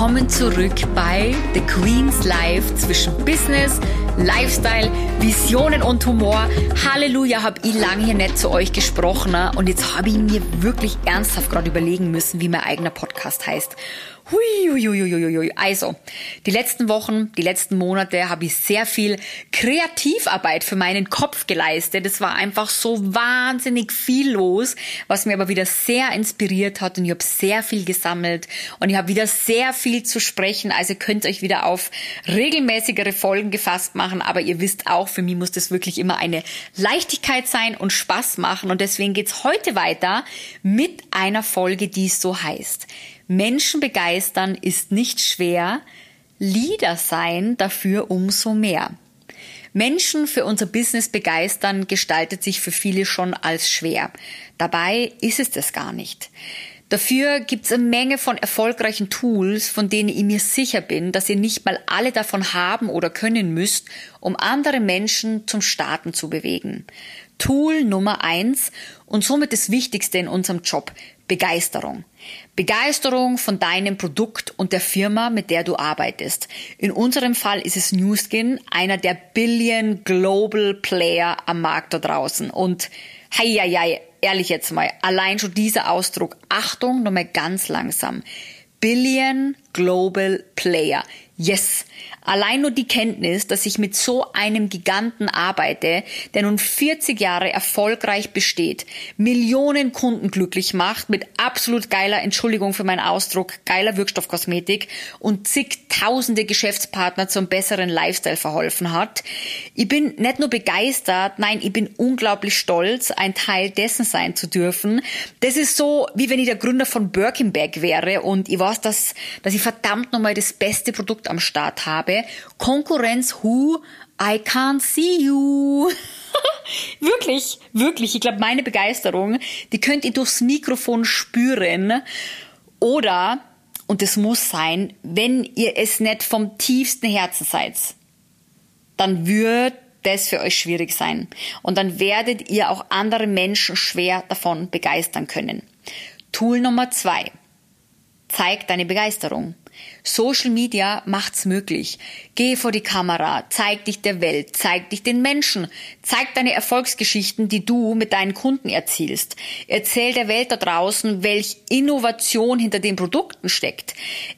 willkommen zurück bei The Queen's Life zwischen Business, Lifestyle, Visionen und Humor. Halleluja, hab ich lange hier nicht zu euch gesprochen ne? und jetzt habe ich mir wirklich ernsthaft gerade überlegen müssen, wie mein eigener Podcast heißt. Hui, hui, hui, hui, hui. Also, die letzten Wochen, die letzten Monate habe ich sehr viel Kreativarbeit für meinen Kopf geleistet. Es war einfach so wahnsinnig viel los, was mir aber wieder sehr inspiriert hat und ich habe sehr viel gesammelt und ich habe wieder sehr viel zu sprechen. Also könnt euch wieder auf regelmäßigere Folgen gefasst machen, aber ihr wisst auch, für mich muss das wirklich immer eine Leichtigkeit sein und Spaß machen und deswegen geht's heute weiter mit einer Folge, die so heißt. Menschen begeistern ist nicht schwer, Leader sein dafür umso mehr. Menschen für unser Business begeistern gestaltet sich für viele schon als schwer. Dabei ist es das gar nicht. Dafür gibt es eine Menge von erfolgreichen Tools, von denen ich mir sicher bin, dass ihr nicht mal alle davon haben oder können müsst, um andere Menschen zum Starten zu bewegen. Tool Nummer eins und somit das Wichtigste in unserem Job, Begeisterung. Begeisterung von deinem Produkt und der Firma, mit der du arbeitest. In unserem Fall ist es Newskin, einer der Billion Global Player am Markt da draußen. Und hei, hei, hei, ehrlich jetzt mal, allein schon dieser Ausdruck, Achtung, nochmal ganz langsam. Billion Global Player. Yes, Allein nur die Kenntnis, dass ich mit so einem Giganten arbeite, der nun 40 Jahre erfolgreich besteht, Millionen Kunden glücklich macht, mit absolut geiler, Entschuldigung für meinen Ausdruck, geiler Wirkstoffkosmetik und zigtausende Geschäftspartner zum besseren Lifestyle verholfen hat. Ich bin nicht nur begeistert, nein, ich bin unglaublich stolz, ein Teil dessen sein zu dürfen. Das ist so, wie wenn ich der Gründer von Birkenberg wäre und ich weiß, dass, dass ich verdammt nochmal das beste Produkt am Start habe habe, Konkurrenz Who, I can't see you. wirklich, wirklich. Ich glaube, meine Begeisterung, die könnt ihr durchs Mikrofon spüren. Oder, und es muss sein, wenn ihr es nicht vom tiefsten Herzen seid, dann wird das für euch schwierig sein. Und dann werdet ihr auch andere Menschen schwer davon begeistern können. Tool Nummer zwei. Zeig deine Begeisterung. Social Media macht's möglich. Geh vor die Kamera, zeig dich der Welt, zeig dich den Menschen, zeig deine Erfolgsgeschichten, die du mit deinen Kunden erzielst. Erzähl der Welt da draußen, welch Innovation hinter den Produkten steckt.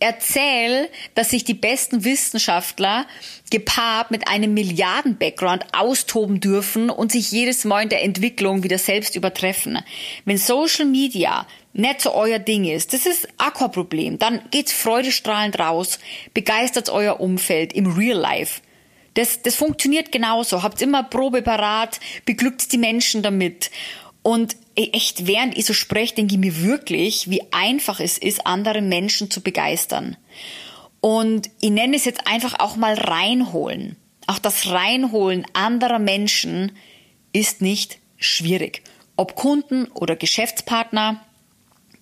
Erzähl, dass sich die besten Wissenschaftler gepaart mit einem Milliarden-Background austoben dürfen und sich jedes Mal in der Entwicklung wieder selbst übertreffen. Wenn Social Media nicht so euer Ding ist, das ist Aquaproblem, dann geht's freudestrahlend raus, begeistert euer Umfeld im Real Life. Das, das funktioniert genauso. Habt immer Probe parat, beglückt die Menschen damit. Und echt, während ich so spreche, denke ich mir wirklich, wie einfach es ist, andere Menschen zu begeistern. Und ich nenne es jetzt einfach auch mal reinholen. Auch das Reinholen anderer Menschen ist nicht schwierig. Ob Kunden oder Geschäftspartner,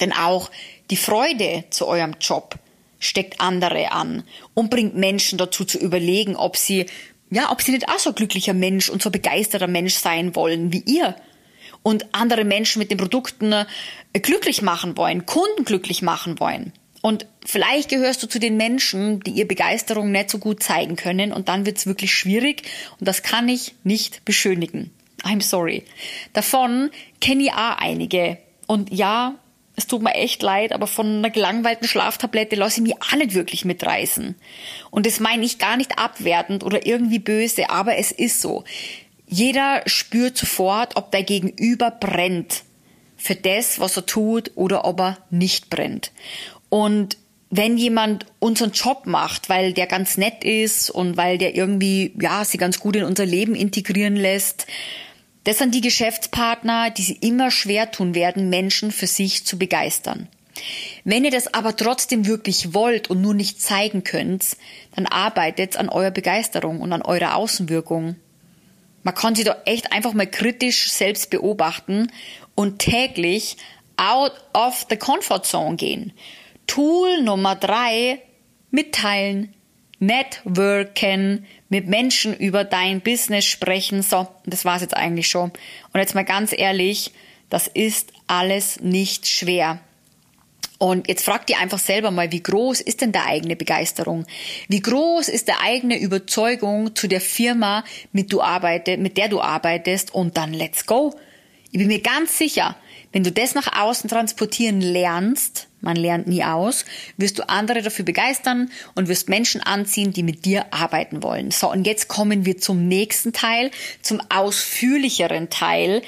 denn auch die Freude zu eurem Job steckt andere an und bringt Menschen dazu zu überlegen, ob sie, ja, ob sie nicht auch so glücklicher Mensch und so begeisterter Mensch sein wollen wie ihr. Und andere Menschen mit den Produkten äh, glücklich machen wollen, Kunden glücklich machen wollen. Und vielleicht gehörst du zu den Menschen, die ihr Begeisterung nicht so gut zeigen können und dann wird's wirklich schwierig und das kann ich nicht beschönigen. I'm sorry. Davon kenne ich auch einige. Und ja, es tut mir echt leid, aber von einer gelangweilten Schlaftablette lasse ich mich auch nicht wirklich mitreißen. Und das meine ich gar nicht abwertend oder irgendwie böse, aber es ist so. Jeder spürt sofort, ob der Gegenüber brennt für das, was er tut oder ob er nicht brennt. Und wenn jemand unseren Job macht, weil der ganz nett ist und weil der irgendwie, ja, sie ganz gut in unser Leben integrieren lässt, das sind die Geschäftspartner, die sie immer schwer tun werden, Menschen für sich zu begeistern. Wenn ihr das aber trotzdem wirklich wollt und nur nicht zeigen könnt, dann arbeitet an eurer Begeisterung und an eurer Außenwirkung. Man kann sich da echt einfach mal kritisch selbst beobachten und täglich out of the comfort zone gehen. Tool Nummer drei, mitteilen, networken, mit Menschen über dein Business sprechen. So, das war's jetzt eigentlich schon. Und jetzt mal ganz ehrlich, das ist alles nicht schwer. Und jetzt frag dir einfach selber mal, wie groß ist denn der eigene Begeisterung? Wie groß ist der eigene Überzeugung zu der Firma, mit, du arbeite, mit der du arbeitest und dann let's go. Ich bin mir ganz sicher, wenn du das nach außen transportieren lernst, man lernt nie aus, wirst du andere dafür begeistern und wirst Menschen anziehen, die mit dir arbeiten wollen. So, und jetzt kommen wir zum nächsten Teil, zum ausführlicheren Teil.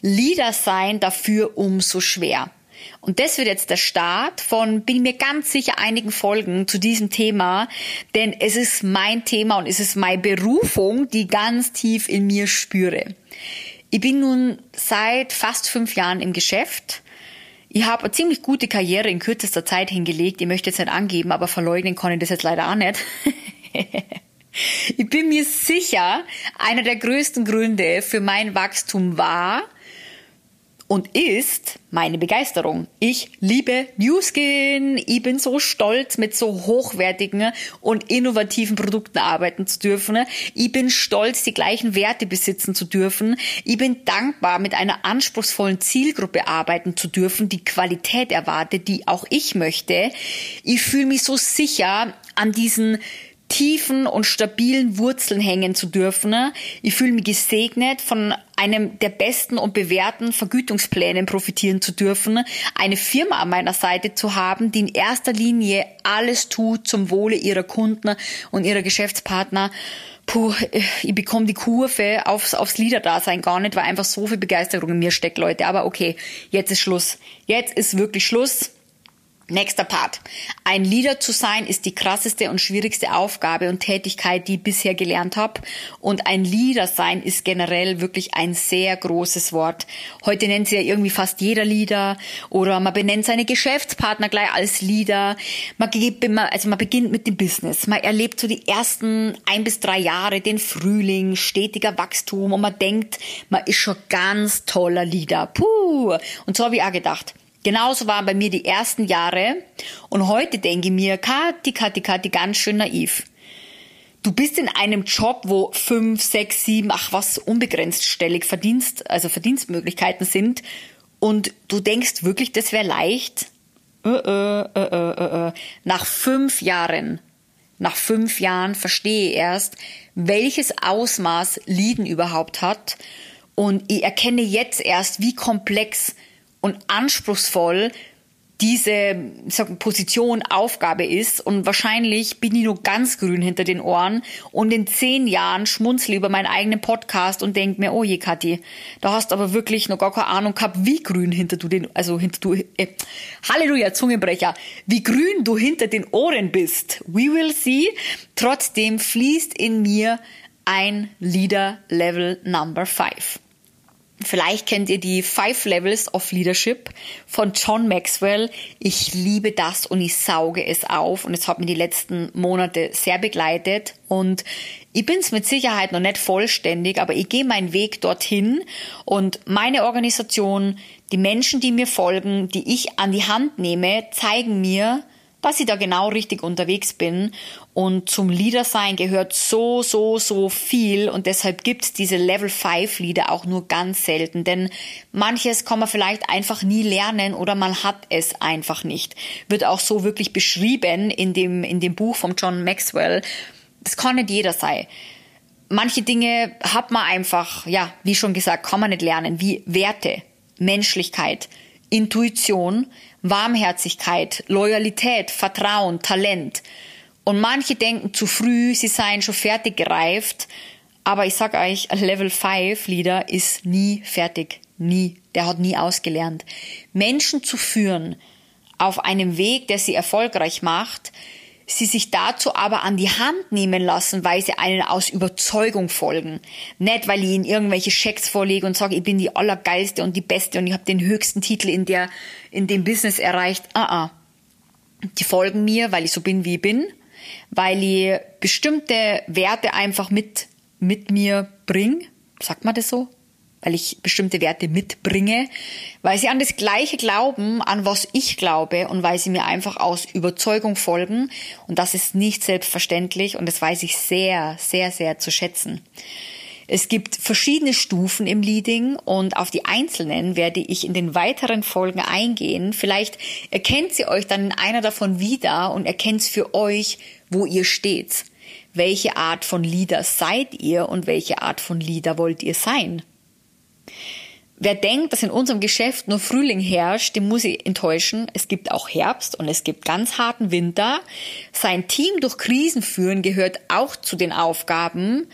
Leader sein dafür umso schwer. Und das wird jetzt der Start von, bin mir ganz sicher, einigen Folgen zu diesem Thema, denn es ist mein Thema und es ist meine Berufung, die ganz tief in mir spüre. Ich bin nun seit fast fünf Jahren im Geschäft. Ich habe eine ziemlich gute Karriere in kürzester Zeit hingelegt. Ich möchte jetzt nicht angeben, aber verleugnen kann ich das jetzt leider auch nicht. ich bin mir sicher, einer der größten Gründe für mein Wachstum war, und ist meine Begeisterung. Ich liebe New Skin. Ich bin so stolz, mit so hochwertigen und innovativen Produkten arbeiten zu dürfen. Ich bin stolz, die gleichen Werte besitzen zu dürfen. Ich bin dankbar, mit einer anspruchsvollen Zielgruppe arbeiten zu dürfen, die Qualität erwartet, die auch ich möchte. Ich fühle mich so sicher an diesen tiefen und stabilen Wurzeln hängen zu dürfen. Ich fühle mich gesegnet, von einem der besten und bewährten Vergütungsplänen profitieren zu dürfen, eine Firma an meiner Seite zu haben, die in erster Linie alles tut zum Wohle ihrer Kunden und ihrer Geschäftspartner. Puh, ich bekomme die Kurve aufs, aufs Liederdasein gar nicht, weil einfach so viel Begeisterung in mir steckt, Leute. Aber okay, jetzt ist Schluss. Jetzt ist wirklich Schluss. Nächster Part. Ein Leader zu sein ist die krasseste und schwierigste Aufgabe und Tätigkeit, die ich bisher gelernt habe. Und ein Leader sein ist generell wirklich ein sehr großes Wort. Heute nennt sie ja irgendwie fast jeder Leader oder man benennt seine Geschäftspartner gleich als Leader. Man, geht also man beginnt mit dem Business. Man erlebt so die ersten ein bis drei Jahre, den Frühling, stetiger Wachstum und man denkt, man ist schon ganz toller Leader. Puh. Und so habe ich auch gedacht. Genauso waren bei mir die ersten Jahre und heute denke ich mir, Kati, Kati, Kati, ganz schön naiv. Du bist in einem Job, wo fünf, sechs, sieben, ach was, unbegrenzt stellig Verdienst, also Verdienstmöglichkeiten sind und du denkst wirklich, das wäre leicht? Äh, äh, äh, äh, äh. Nach fünf Jahren, nach fünf Jahren verstehe ich erst, welches Ausmaß Lieden überhaupt hat und ich erkenne jetzt erst, wie komplex und anspruchsvoll diese sag, Position, Aufgabe ist. Und wahrscheinlich bin ich nur ganz grün hinter den Ohren und in zehn Jahren schmunzle über meinen eigenen Podcast und denk mir, oh je, Kathi, da hast aber wirklich noch gar keine Ahnung gehabt, wie grün hinter du den, also hinter du, äh, Halleluja, Zungenbrecher, wie grün du hinter den Ohren bist. We will see. Trotzdem fließt in mir ein Leader Level Number 5. Vielleicht kennt ihr die Five Levels of Leadership von John Maxwell. Ich liebe das und ich sauge es auf. Und es hat mir die letzten Monate sehr begleitet. Und ich bin es mit Sicherheit noch nicht vollständig, aber ich gehe meinen Weg dorthin. Und meine Organisation, die Menschen, die mir folgen, die ich an die Hand nehme, zeigen mir, dass ich da genau richtig unterwegs bin. Und zum Leader sein gehört so, so, so viel. Und deshalb gibt's diese Level 5 Leader auch nur ganz selten. Denn manches kann man vielleicht einfach nie lernen oder man hat es einfach nicht. Wird auch so wirklich beschrieben in dem, in dem Buch von John Maxwell. Das kann nicht jeder sein. Manche Dinge hat man einfach, ja, wie schon gesagt, kann man nicht lernen, wie Werte, Menschlichkeit, Intuition, Warmherzigkeit, Loyalität, Vertrauen, Talent. Und manche denken zu früh, sie seien schon fertig gereift. Aber ich sag euch, ein Level 5 Leader ist nie fertig. Nie. Der hat nie ausgelernt. Menschen zu führen auf einem Weg, der sie erfolgreich macht, sie sich dazu aber an die Hand nehmen lassen, weil sie einen aus Überzeugung folgen. Nicht, weil ich ihnen irgendwelche Schecks vorlege und sage, ich bin die allergeilste und die beste und ich habe den höchsten Titel in der, in dem Business erreicht. Ah, ah. Die folgen mir, weil ich so bin, wie ich bin, weil ich bestimmte Werte einfach mit, mit mir bring. Sagt man das so? Weil ich bestimmte Werte mitbringe, weil sie an das Gleiche glauben, an was ich glaube und weil sie mir einfach aus Überzeugung folgen. Und das ist nicht selbstverständlich und das weiß ich sehr, sehr, sehr zu schätzen. Es gibt verschiedene Stufen im Leading und auf die einzelnen werde ich in den weiteren Folgen eingehen. Vielleicht erkennt sie euch dann in einer davon wieder und erkennt für euch, wo ihr steht. Welche Art von Leader seid ihr und welche Art von Leader wollt ihr sein? Wer denkt, dass in unserem Geschäft nur Frühling herrscht, dem muss ich enttäuschen. Es gibt auch Herbst und es gibt ganz harten Winter. Sein Team durch Krisen führen gehört auch zu den Aufgaben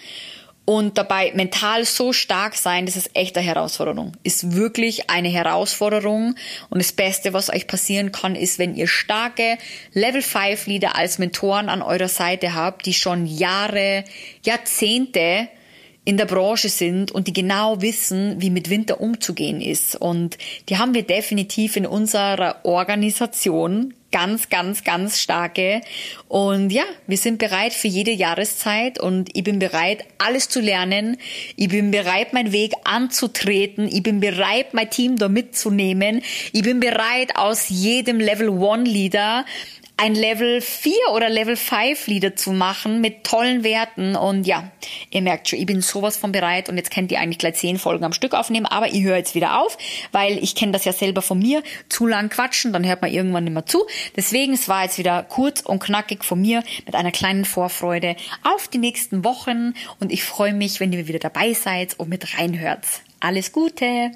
und dabei mental so stark sein, das ist echt eine Herausforderung. Ist wirklich eine Herausforderung. Und das Beste, was euch passieren kann, ist, wenn ihr starke Level 5 Leader als Mentoren an eurer Seite habt, die schon Jahre, Jahrzehnte in der Branche sind und die genau wissen, wie mit Winter umzugehen ist. Und die haben wir definitiv in unserer Organisation ganz, ganz, ganz starke. Und ja, wir sind bereit für jede Jahreszeit und ich bin bereit, alles zu lernen. Ich bin bereit, meinen Weg anzutreten. Ich bin bereit, mein Team da mitzunehmen. Ich bin bereit, aus jedem Level One Leader ein Level 4 oder Level 5 Lieder zu machen mit tollen Werten. Und ja, ihr merkt schon, ich bin sowas von bereit und jetzt könnt ihr eigentlich gleich zehn Folgen am Stück aufnehmen, aber ich höre jetzt wieder auf, weil ich kenne das ja selber von mir. Zu lang quatschen, dann hört man irgendwann nicht mehr zu. Deswegen, es war jetzt wieder kurz und knackig von mir mit einer kleinen Vorfreude auf die nächsten Wochen und ich freue mich, wenn ihr wieder dabei seid und mit reinhört. Alles Gute!